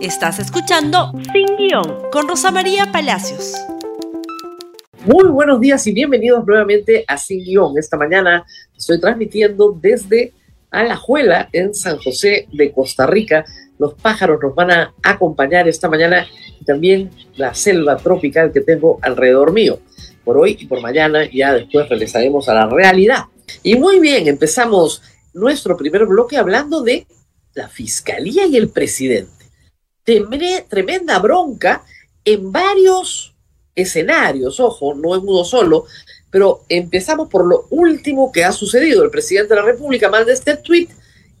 Estás escuchando Sin Guión con Rosa María Palacios. Muy buenos días y bienvenidos nuevamente a Sin Guión. Esta mañana estoy transmitiendo desde Alajuela en San José de Costa Rica. Los pájaros nos van a acompañar esta mañana y también la selva tropical que tengo alrededor mío. Por hoy y por mañana ya después regresaremos a la realidad. Y muy bien, empezamos nuestro primer bloque hablando de la fiscalía y el presidente tremenda bronca en varios escenarios, ojo, no en uno solo, pero empezamos por lo último que ha sucedido. El presidente de la República manda este tweet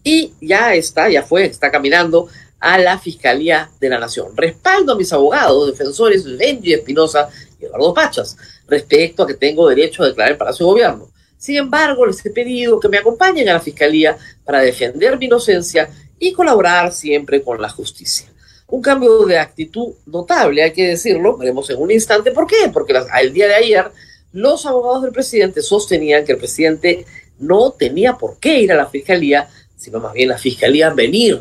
y ya está, ya fue, está caminando a la Fiscalía de la Nación. Respaldo a mis abogados, defensores Benji Espinosa y Eduardo Pachas, respecto a que tengo derecho a declarar el Palacio de Gobierno. Sin embargo, les he pedido que me acompañen a la Fiscalía para defender mi inocencia y colaborar siempre con la justicia un cambio de actitud notable, hay que decirlo, veremos en un instante por qué, porque el día de ayer los abogados del presidente sostenían que el presidente no tenía por qué ir a la fiscalía, sino más bien la fiscalía venir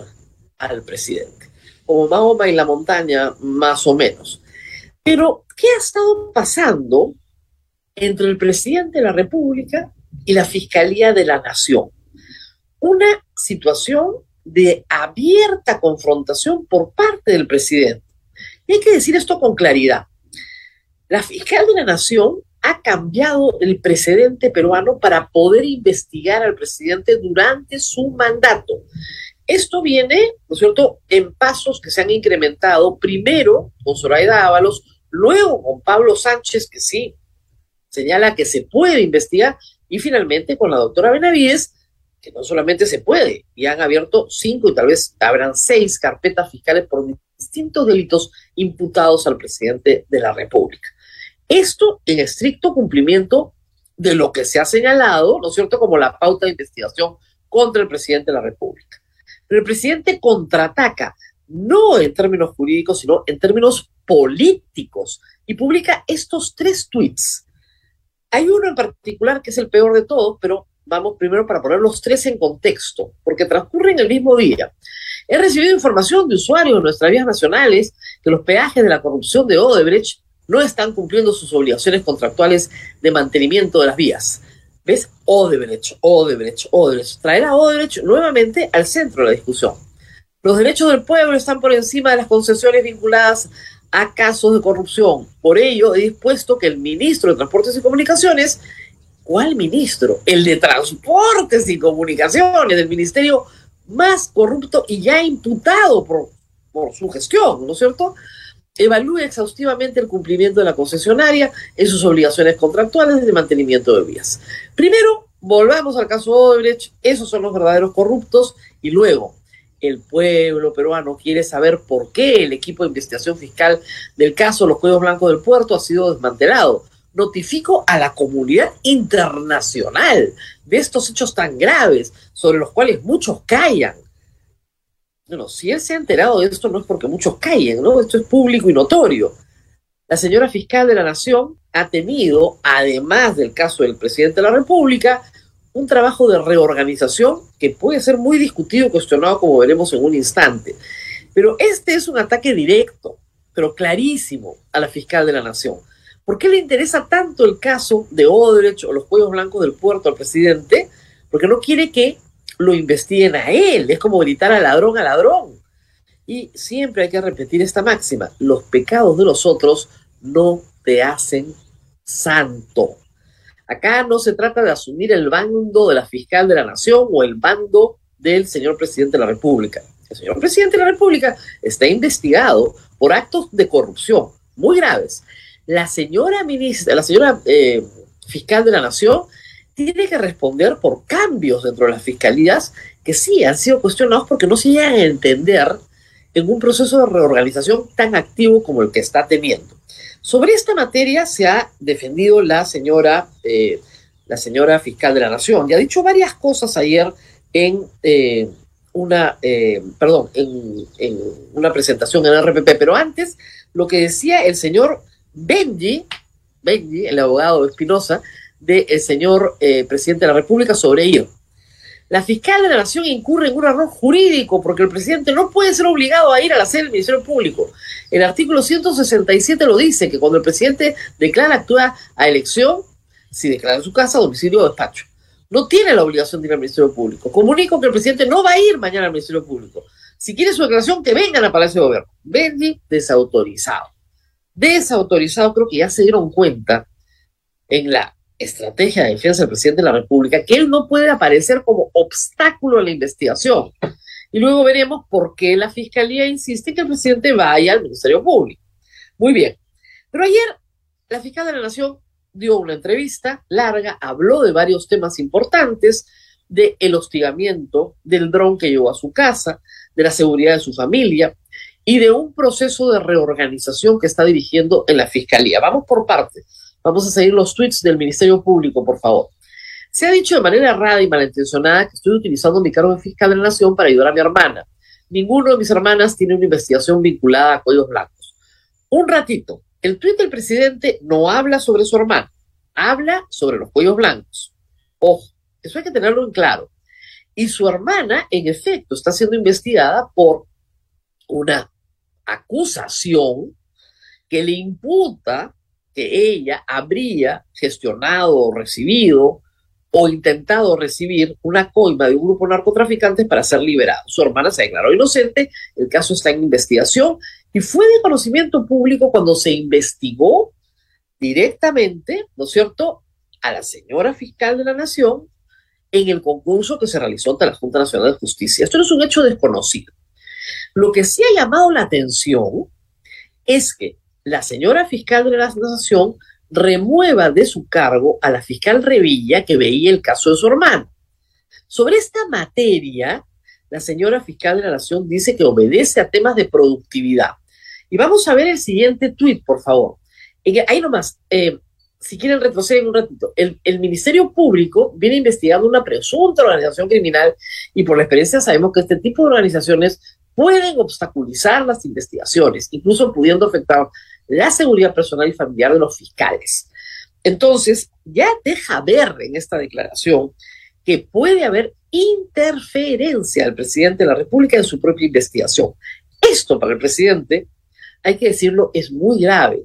al presidente, como Mahoma y la montaña, más o menos. Pero, ¿qué ha estado pasando entre el presidente de la República y la Fiscalía de la Nación? Una situación de abierta confrontación por parte del presidente. Y hay que decir esto con claridad. La fiscal de la Nación ha cambiado el precedente peruano para poder investigar al presidente durante su mandato. Esto viene, ¿no es cierto?, en pasos que se han incrementado, primero con Zoraida Ábalos, luego con Pablo Sánchez, que sí señala que se puede investigar, y finalmente con la doctora Benavides, no solamente se puede, y han abierto cinco y tal vez habrán seis carpetas fiscales por distintos delitos imputados al presidente de la República. Esto en estricto cumplimiento de lo que se ha señalado, ¿no es cierto?, como la pauta de investigación contra el presidente de la República. Pero el presidente contraataca, no en términos jurídicos, sino en términos políticos, y publica estos tres tweets. Hay uno en particular que es el peor de todos, pero vamos primero para poner los tres en contexto, porque transcurren el mismo día. He recibido información de usuarios de nuestras vías nacionales que los peajes de la corrupción de Odebrecht no están cumpliendo sus obligaciones contractuales de mantenimiento de las vías. ¿Ves? Odebrecht, Odebrecht, Odebrecht. Traer a Odebrecht nuevamente al centro de la discusión. Los derechos del pueblo están por encima de las concesiones vinculadas a casos de corrupción. Por ello, he dispuesto que el ministro de Transportes y Comunicaciones ¿Cuál ministro? El de Transportes y Comunicaciones, del ministerio más corrupto y ya imputado por, por su gestión, ¿no es cierto? Evalúe exhaustivamente el cumplimiento de la concesionaria en sus obligaciones contractuales de mantenimiento de vías. Primero, volvamos al caso Odebrecht, esos son los verdaderos corruptos, y luego, el pueblo peruano quiere saber por qué el equipo de investigación fiscal del caso Los Cuellos Blancos del Puerto ha sido desmantelado notifico a la comunidad internacional de estos hechos tan graves sobre los cuales muchos callan. Bueno, si él se ha enterado de esto no es porque muchos callen, ¿no? Esto es público y notorio. La señora fiscal de la Nación ha tenido, además del caso del presidente de la República, un trabajo de reorganización que puede ser muy discutido y cuestionado, como veremos en un instante. Pero este es un ataque directo, pero clarísimo, a la fiscal de la Nación. ¿Por qué le interesa tanto el caso de Odebrecht o los cuellos blancos del puerto al presidente? Porque no quiere que lo investiguen a él. Es como gritar al ladrón a ladrón. Y siempre hay que repetir esta máxima. Los pecados de los otros no te hacen santo. Acá no se trata de asumir el bando de la fiscal de la nación o el bando del señor presidente de la República. El señor presidente de la República está investigado por actos de corrupción muy graves la señora ministra, la señora eh, fiscal de la Nación tiene que responder por cambios dentro de las fiscalías que sí han sido cuestionados porque no se llegan a entender en un proceso de reorganización tan activo como el que está teniendo. Sobre esta materia se ha defendido la señora, eh, la señora fiscal de la Nación y ha dicho varias cosas ayer en eh, una, perdón, en, en una presentación en RPP, pero antes lo que decía el señor Benji, Benji, el abogado de Espinosa, del señor eh, presidente de la República sobre ello. la fiscal de la Nación incurre en un error jurídico porque el presidente no puede ser obligado a ir a la sede del Ministerio Público. El artículo 167 lo dice, que cuando el presidente declara actúa a elección, si declara en su casa, domicilio o despacho. No tiene la obligación de ir al Ministerio Público. Comunico que el presidente no va a ir mañana al Ministerio Público. Si quiere su declaración, que vengan al Palacio de Gobierno. Benji, desautorizado. Desautorizado, creo que ya se dieron cuenta en la estrategia de defensa del presidente de la República que él no puede aparecer como obstáculo a la investigación. Y luego veremos por qué la Fiscalía insiste que el presidente vaya al Ministerio Público. Muy bien. Pero ayer la fiscal de la Nación dio una entrevista larga, habló de varios temas importantes, de el hostigamiento, del dron que llegó a su casa, de la seguridad de su familia y de un proceso de reorganización que está dirigiendo en la Fiscalía. Vamos por partes. Vamos a seguir los tweets del Ministerio Público, por favor. Se ha dicho de manera errada y malintencionada que estoy utilizando mi cargo de fiscal de la Nación para ayudar a mi hermana. Ninguno de mis hermanas tiene una investigación vinculada a cuellos blancos. Un ratito. El tuit del presidente no habla sobre su hermana, habla sobre los cuellos blancos. Ojo, eso hay que tenerlo en claro. Y su hermana, en efecto, está siendo investigada por una acusación que le imputa que ella habría gestionado o recibido o intentado recibir una coima de un grupo de narcotraficantes para ser liberado. Su hermana se declaró inocente, el caso está en investigación y fue de conocimiento público cuando se investigó directamente, ¿no es cierto?, a la señora fiscal de la Nación en el concurso que se realizó ante la Junta Nacional de Justicia. Esto no es un hecho desconocido. Lo que sí ha llamado la atención es que la señora fiscal de la Nación remueva de su cargo a la fiscal Revilla que veía el caso de su hermano. Sobre esta materia, la señora fiscal de la Nación dice que obedece a temas de productividad. Y vamos a ver el siguiente tuit, por favor. Ahí nomás, eh, si quieren retroceder un ratito, el, Ministerio Público viene investigando una presunta organización criminal y por la experiencia sabemos que este tipo de organizaciones pueden obstaculizar las investigaciones, incluso pudiendo afectar la seguridad personal y familiar de los fiscales. Entonces, ya deja ver en esta declaración que puede haber interferencia del presidente de la República en su propia investigación. Esto para el presidente, hay que decirlo, es muy grave,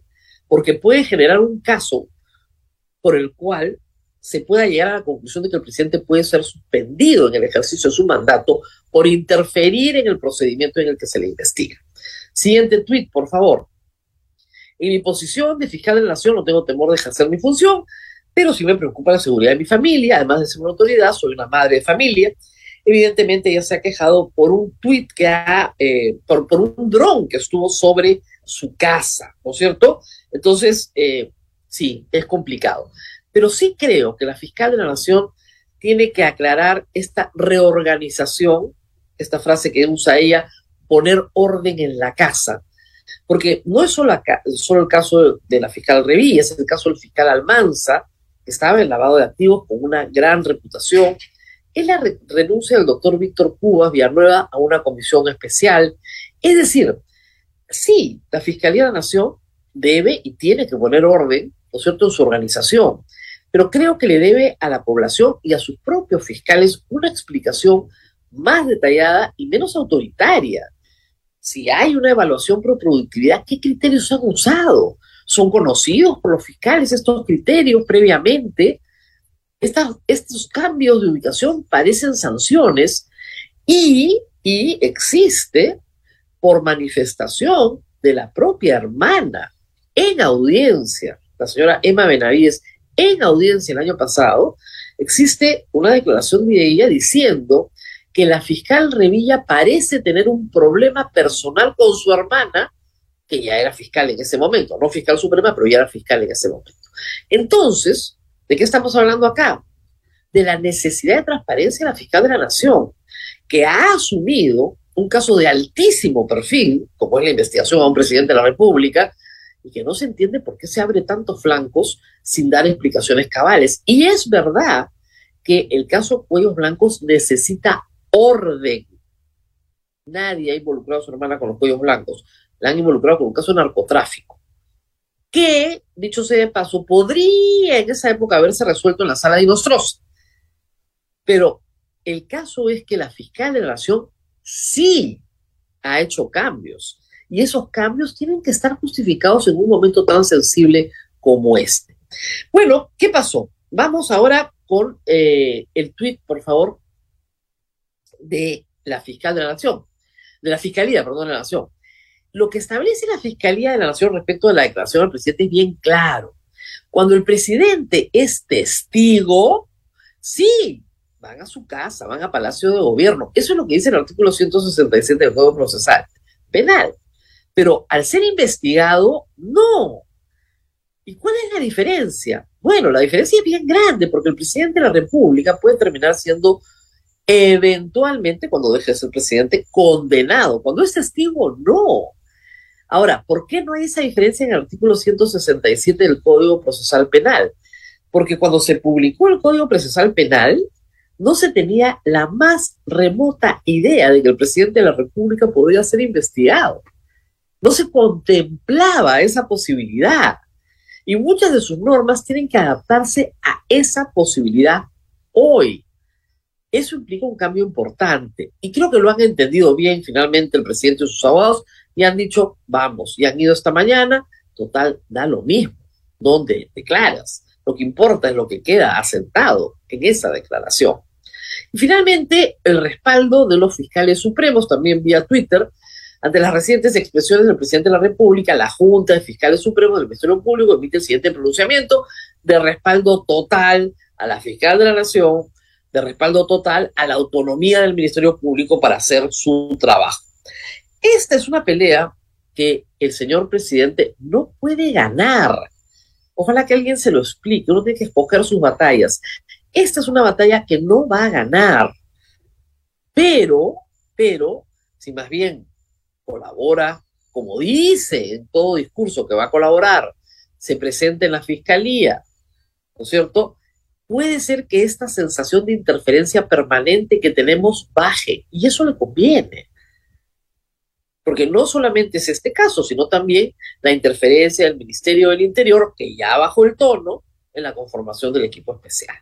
porque puede generar un caso por el cual se pueda llegar a la conclusión de que el presidente puede ser suspendido en el ejercicio de su mandato por interferir en el procedimiento en el que se le investiga. Siguiente tuit, por favor. En mi posición de fiscal de la nación no tengo temor de ejercer mi función, pero sí me preocupa la seguridad de mi familia, además de ser una autoridad, soy una madre de familia. Evidentemente ella se ha quejado por un tuit que ha, eh, por, un dron que estuvo sobre su casa, ¿no es cierto? Entonces, eh, sí, es complicado. Pero sí creo que la fiscal de la nación tiene que aclarar esta reorganización, esta frase que usa ella, poner orden en la casa, porque no es solo, el caso de la fiscal Revilla, es el caso del fiscal Almanza, que estaba en lavado de activos con una gran reputación. Es la renuncia del doctor Víctor Cubas Villanueva a una comisión especial. Es decir, sí, la Fiscalía de la Nación debe y tiene que poner orden, ¿no es cierto?, en su organización, pero creo que le debe a la población y a sus propios fiscales una explicación más detallada y menos autoritaria si hay una evaluación por productividad, ¿qué criterios han usado? ¿Son conocidos por los fiscales estos criterios previamente? estos cambios de ubicación parecen sanciones y, y existe por manifestación de la propia hermana en audiencia, la señora Emma Benavides, en audiencia el año pasado, existe una declaración de ella diciendo que la fiscal Revilla parece tener un problema personal con su hermana, que ya era fiscal en ese momento, no fiscal suprema, pero ya era fiscal en ese momento. Entonces, ¿de qué estamos hablando acá? De la necesidad de transparencia de la fiscal de la Nación, que ha asumido un caso de altísimo perfil, como es la investigación a un presidente de la República, y que no se entiende por qué se abre tantos flancos sin dar explicaciones cabales. Y es verdad que el caso Cuellos Blancos necesita orden. Nadie ha involucrado a su hermana con los cuellos blancos. La han involucrado con un caso de narcotráfico. Que, dicho sea de paso, podría en esa época haberse resuelto en la sala de Nostros. Pero el caso es que la fiscal de la Nación sí ha hecho cambios y esos cambios tienen que estar justificados en un momento tan sensible como este. Bueno, ¿qué pasó? Vamos ahora con eh, el tuit, por favor, de la fiscal de la Nación, de la Fiscalía, perdón, de la Nación. Lo que establece la Fiscalía de la Nación respecto a la declaración del presidente es bien claro. Cuando el presidente es testigo, sí, van a su casa, van a Palacio de Gobierno. Eso es lo que dice el artículo 167 del Código Procesal Penal. Pero al ser investigado, no. ¿Y cuál es la diferencia? Bueno, la diferencia es bien grande porque el presidente de la República puede terminar siendo eventualmente, cuando deje de ser presidente, condenado. Cuando es testigo, no. Ahora, ¿por qué no hay esa diferencia en el artículo 167 del Código Procesal Penal? Porque cuando se publicó el Código Procesal Penal, no se tenía la más remota idea de que el presidente de la República podría ser investigado. No se contemplaba esa posibilidad. Y muchas de sus normas tienen que adaptarse a esa posibilidad hoy. Eso implica un cambio importante. Y creo que lo han entendido bien finalmente el presidente y sus abogados y han dicho, vamos, y han ido esta mañana, total, da lo mismo. ¿Dónde declaras? Lo que importa es lo que queda asentado en esa declaración. Y finalmente, el respaldo de los fiscales supremos, también vía Twitter, ante las recientes expresiones del presidente de la República, la Junta de Fiscales Supremos del Ministerio Público emite el siguiente pronunciamiento de respaldo total a la fiscal de la Nación, de respaldo total a la autonomía del Ministerio Público para hacer su trabajo. Esta es una pelea que el señor presidente no puede ganar. Ojalá que alguien se lo explique. Uno tiene que escoger sus batallas. Esta es una batalla que no va a ganar. Pero, pero, si más bien colabora, como dice en todo discurso que va a colaborar, se presenta en la fiscalía, ¿no es cierto? Puede ser que esta sensación de interferencia permanente que tenemos baje y eso le conviene. Porque no solamente es este caso, sino también la interferencia del Ministerio del Interior, que ya bajó el tono en la conformación del equipo especial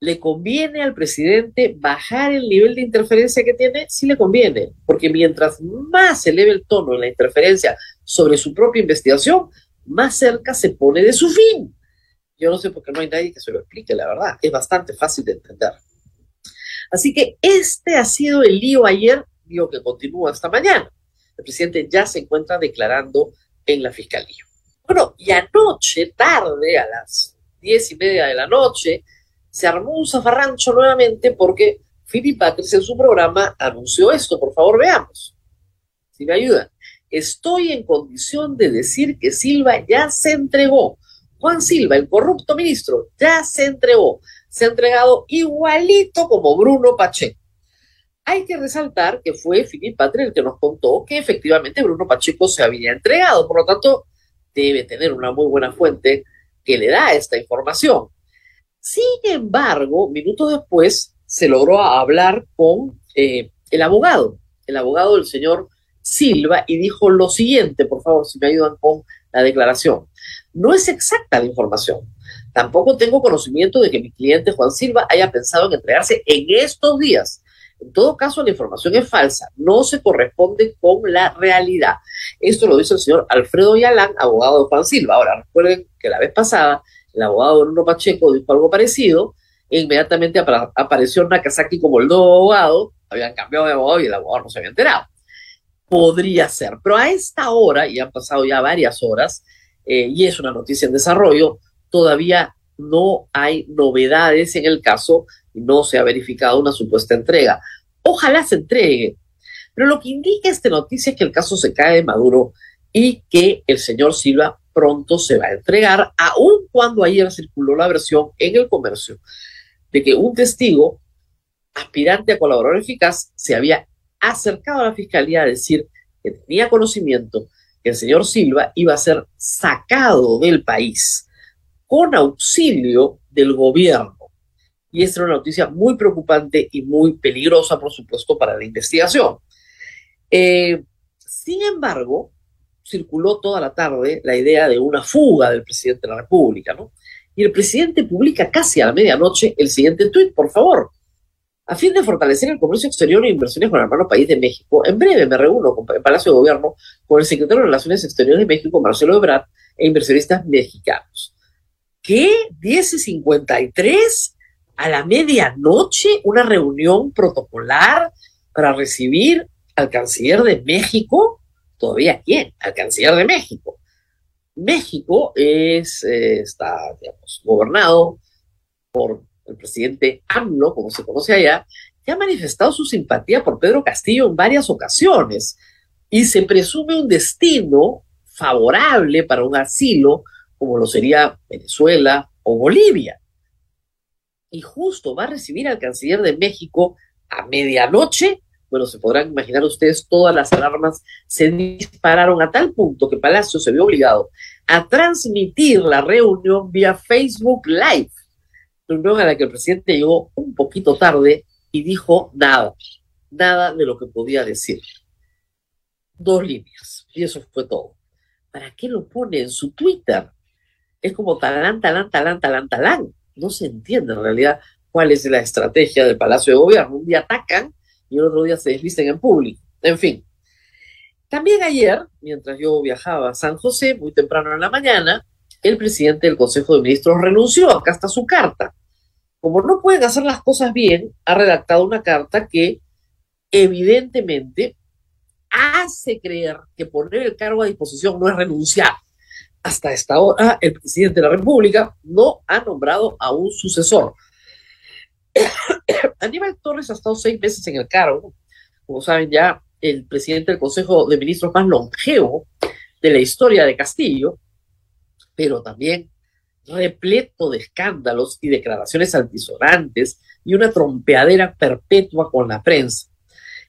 le conviene al presidente bajar el nivel de interferencia que tiene, sí le conviene, porque mientras más eleve el tono en la interferencia sobre su propia investigación, más cerca se pone de su fin. Yo no sé por qué no hay nadie que se lo explique, la verdad, es bastante fácil de entender. Así que este ha sido el lío ayer, lío que continúa hasta mañana. El presidente ya se encuentra declarando en la fiscalía. Bueno, y anoche, tarde, a las diez y media de la noche, se armó un zafarrancho nuevamente porque Philip Patrick en su programa anunció esto. Por favor, veamos. Si me ayudan. Estoy en condición de decir que Silva ya se entregó. Juan Silva, el corrupto ministro, ya se entregó. Se ha entregado igualito como Bruno Pacheco. Hay que resaltar que fue Philip Patrick el que nos contó que efectivamente Bruno Pacheco se había entregado. Por lo tanto, debe tener una muy buena fuente que le da esta información. Sin embargo, minutos después se logró hablar con eh, el abogado, el abogado del señor Silva, y dijo lo siguiente, por favor, si me ayudan con la declaración. No es exacta la información. Tampoco tengo conocimiento de que mi cliente Juan Silva haya pensado en entregarse en estos días. En todo caso, la información es falsa, no se corresponde con la realidad. Esto lo dice el señor Alfredo Yalán, abogado de Juan Silva. Ahora, recuerden que la vez pasada el abogado Bruno Pacheco dijo algo parecido, e inmediatamente apareció Nakazaki como el nuevo abogado, habían cambiado de abogado y el abogado no se había enterado. Podría ser, pero a esta hora, y han pasado ya varias horas, eh, y es una noticia en desarrollo, todavía no hay novedades en el caso y no se ha verificado una supuesta entrega. Ojalá se entregue, pero lo que indica esta noticia es que el caso se cae de Maduro y que el señor Silva pronto se va a entregar, aun cuando ayer circuló la versión en el comercio de que un testigo aspirante a colaborador eficaz se había acercado a la fiscalía a decir que tenía conocimiento que el señor Silva iba a ser sacado del país con auxilio del gobierno. Y esta era una noticia muy preocupante y muy peligrosa, por supuesto, para la investigación. Eh, sin embargo, circuló toda la tarde la idea de una fuga del presidente de la República, ¿no? Y el presidente publica casi a la medianoche el siguiente tuit, por favor. A fin de fortalecer el comercio exterior e inversiones con el hermano país de México, en breve me reúno con el Palacio de Gobierno con el secretario de Relaciones Exteriores de México, Marcelo Ebrard, e inversionistas mexicanos. ¿Qué? ¿10.53? ¿A la medianoche? ¿Una reunión protocolar para recibir al canciller de México? ¿Todavía quién? Al canciller de México. México eh, está, digamos, gobernado por el presidente AMLO, como se conoce allá, que ha manifestado su simpatía por Pedro Castillo en varias ocasiones y se presume un destino favorable para un asilo como lo sería Venezuela o Bolivia. Y justo va a recibir al canciller de México a medianoche. Bueno, se podrán imaginar ustedes, todas las alarmas se dispararon a tal punto que Palacio se vio obligado a transmitir la reunión vía Facebook Live reunión a la que el presidente llegó un poquito tarde y dijo nada, nada de lo que podía decir. Dos líneas, y eso fue todo. ¿Para qué lo pone en su Twitter? Es como talán, talán, talán, talán, talán. No se entiende en realidad cuál es la estrategia del Palacio de Gobierno. Un día atacan y el otro día se desvisten en público. En fin. También ayer, mientras yo viajaba a San José, muy temprano en la mañana, el presidente del Consejo de Ministros renunció, acá está su carta. Como no pueden hacer las cosas bien, ha redactado una carta que evidentemente hace creer que poner el cargo a disposición no es renunciar. Hasta esta hora, el presidente de la República no ha nombrado a un sucesor. Aníbal Torres ha estado seis meses en el cargo. Como saben ya, el presidente del Consejo de Ministros más longevo de la historia de Castillo pero también repleto de escándalos y declaraciones altisonantes y una trompeadera perpetua con la prensa.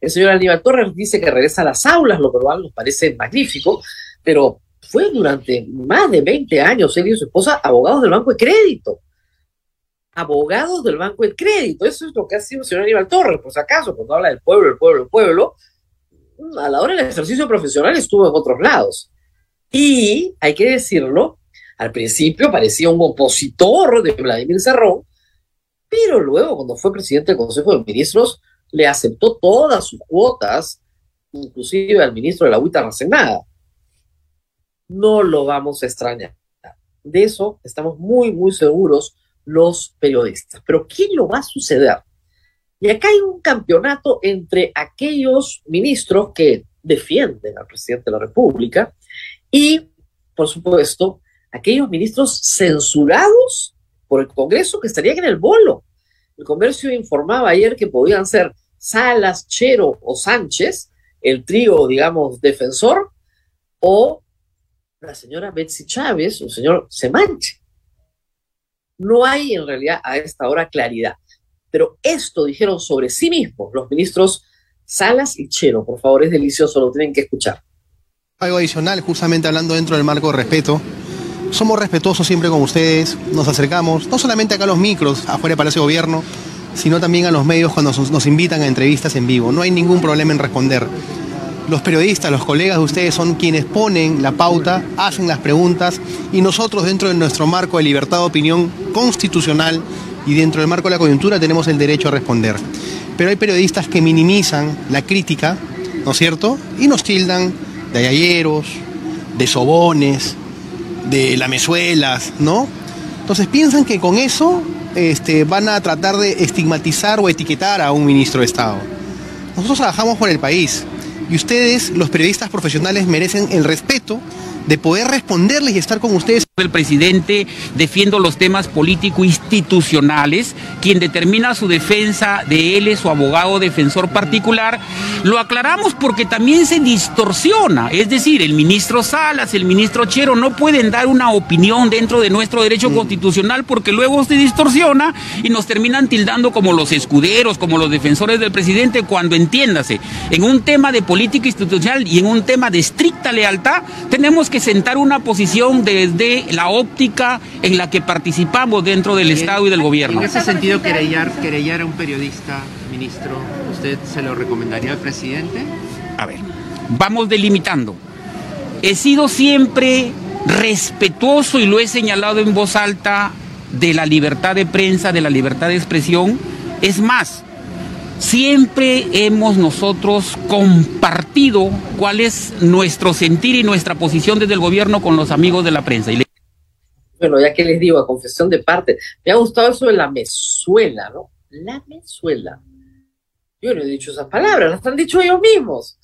El señor Aníbal Torres dice que regresa a las aulas, lo cual nos parece magnífico, pero fue durante más de 20 años él y su esposa abogados del Banco de Crédito. Abogados del Banco de Crédito. Eso es lo que ha sido el señor Aníbal Torres, por si acaso, cuando habla del pueblo, el pueblo, el pueblo, a la hora del ejercicio profesional estuvo en otros lados. Y, hay que decirlo, al principio parecía un opositor de Vladimir Cerrón, pero luego, cuando fue presidente del Consejo de Ministros, le aceptó todas sus cuotas, inclusive al ministro de la Agüita Racenada. No lo vamos a extrañar. De eso estamos muy, muy seguros los periodistas. Pero ¿qué lo va a suceder? Y acá hay un campeonato entre aquellos ministros que defienden al presidente de la República y, por supuesto, aquellos ministros censurados por el Congreso que estarían en el bolo. El comercio informaba ayer que podían ser Salas, Chero o Sánchez, el trío, digamos, defensor, o la señora Betsy Chávez o el señor Semanche. No hay en realidad a esta hora claridad. Pero esto dijeron sobre sí mismos los ministros Salas y Chero. Por favor, es delicioso, lo tienen que escuchar. Algo adicional, justamente hablando dentro del marco de respeto, somos respetuosos siempre con ustedes, nos acercamos, no solamente acá a los micros, afuera Palacio de Gobierno, sino también a los medios cuando nos invitan a entrevistas en vivo. No hay ningún problema en responder. Los periodistas, los colegas de ustedes son quienes ponen la pauta, hacen las preguntas y nosotros dentro de nuestro marco de libertad de opinión constitucional y dentro del marco de la coyuntura tenemos el derecho a responder. Pero hay periodistas que minimizan la crítica, ¿no es cierto? Y nos tildan de ayayeros, de sobones, de lamezuelas, ¿no? Entonces piensan que con eso este, van a tratar de estigmatizar o etiquetar a un ministro de Estado. Nosotros trabajamos por el país y ustedes, los periodistas profesionales, merecen el respeto de poder responderles y estar con ustedes. El presidente defiendo los temas político-institucionales, quien determina su defensa de él es su abogado defensor particular. Lo aclaramos porque también se distorsiona, es decir, el ministro Salas, el ministro Chero no pueden dar una opinión dentro de nuestro derecho mm. constitucional porque luego se distorsiona y nos terminan tildando como los escuderos, como los defensores del presidente, cuando entiéndase, en un tema de política institucional y en un tema de estricta lealtad, tenemos que sentar una posición desde la óptica en la que participamos dentro del Estado y del gobierno. En ese sentido, querellar, querellar a un periodista, ministro, ¿usted se lo recomendaría al presidente? A ver, vamos delimitando. He sido siempre respetuoso y lo he señalado en voz alta de la libertad de prensa, de la libertad de expresión. Es más, siempre hemos nosotros compartido cuál es nuestro sentir y nuestra posición desde el gobierno con los amigos de la prensa. Bueno, ya que les digo, a confesión de parte, me ha gustado eso de la mezuela, ¿no? La mezuela. Yo no he dicho esas palabras, las han dicho ellos mismos.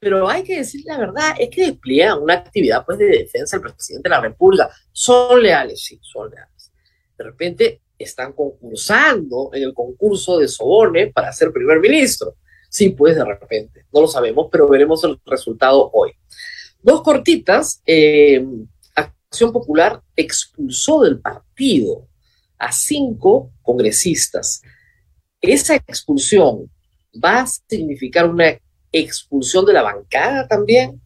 Pero hay que decir la verdad, es que despliegan una actividad pues, de defensa del presidente de la República. Son leales, sí, son leales. De repente están concursando en el concurso de Sobone para ser primer ministro. Sí, pues de repente, no lo sabemos, pero veremos el resultado hoy. Dos cortitas. Eh, Acción Popular expulsó del partido a cinco congresistas. Esa expulsión va a significar una expulsión de la bancada también.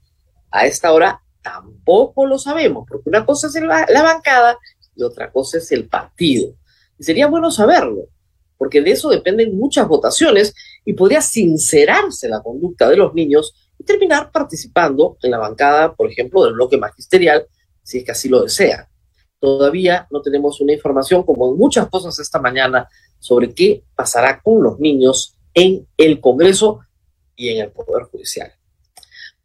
A esta hora tampoco lo sabemos, porque una cosa es la bancada y otra cosa es el partido. Y sería bueno saberlo, porque de eso dependen muchas votaciones y podría sincerarse la conducta de los niños y terminar participando en la bancada, por ejemplo, del bloque magisterial, si es que así lo desea. Todavía no tenemos una información, como en muchas cosas esta mañana, sobre qué pasará con los niños en el Congreso y en el Poder Judicial.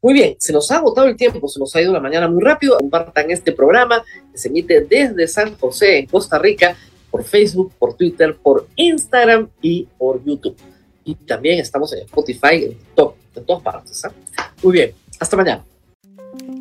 Muy bien, se nos ha agotado el tiempo, se nos ha ido la mañana muy rápido. Compartan este programa que se emite desde San José, en Costa Rica, por Facebook, por Twitter, por Instagram y por YouTube. Y también estamos en Spotify, en TikTok, en todas partes. ¿eh? Muy bien, hasta mañana.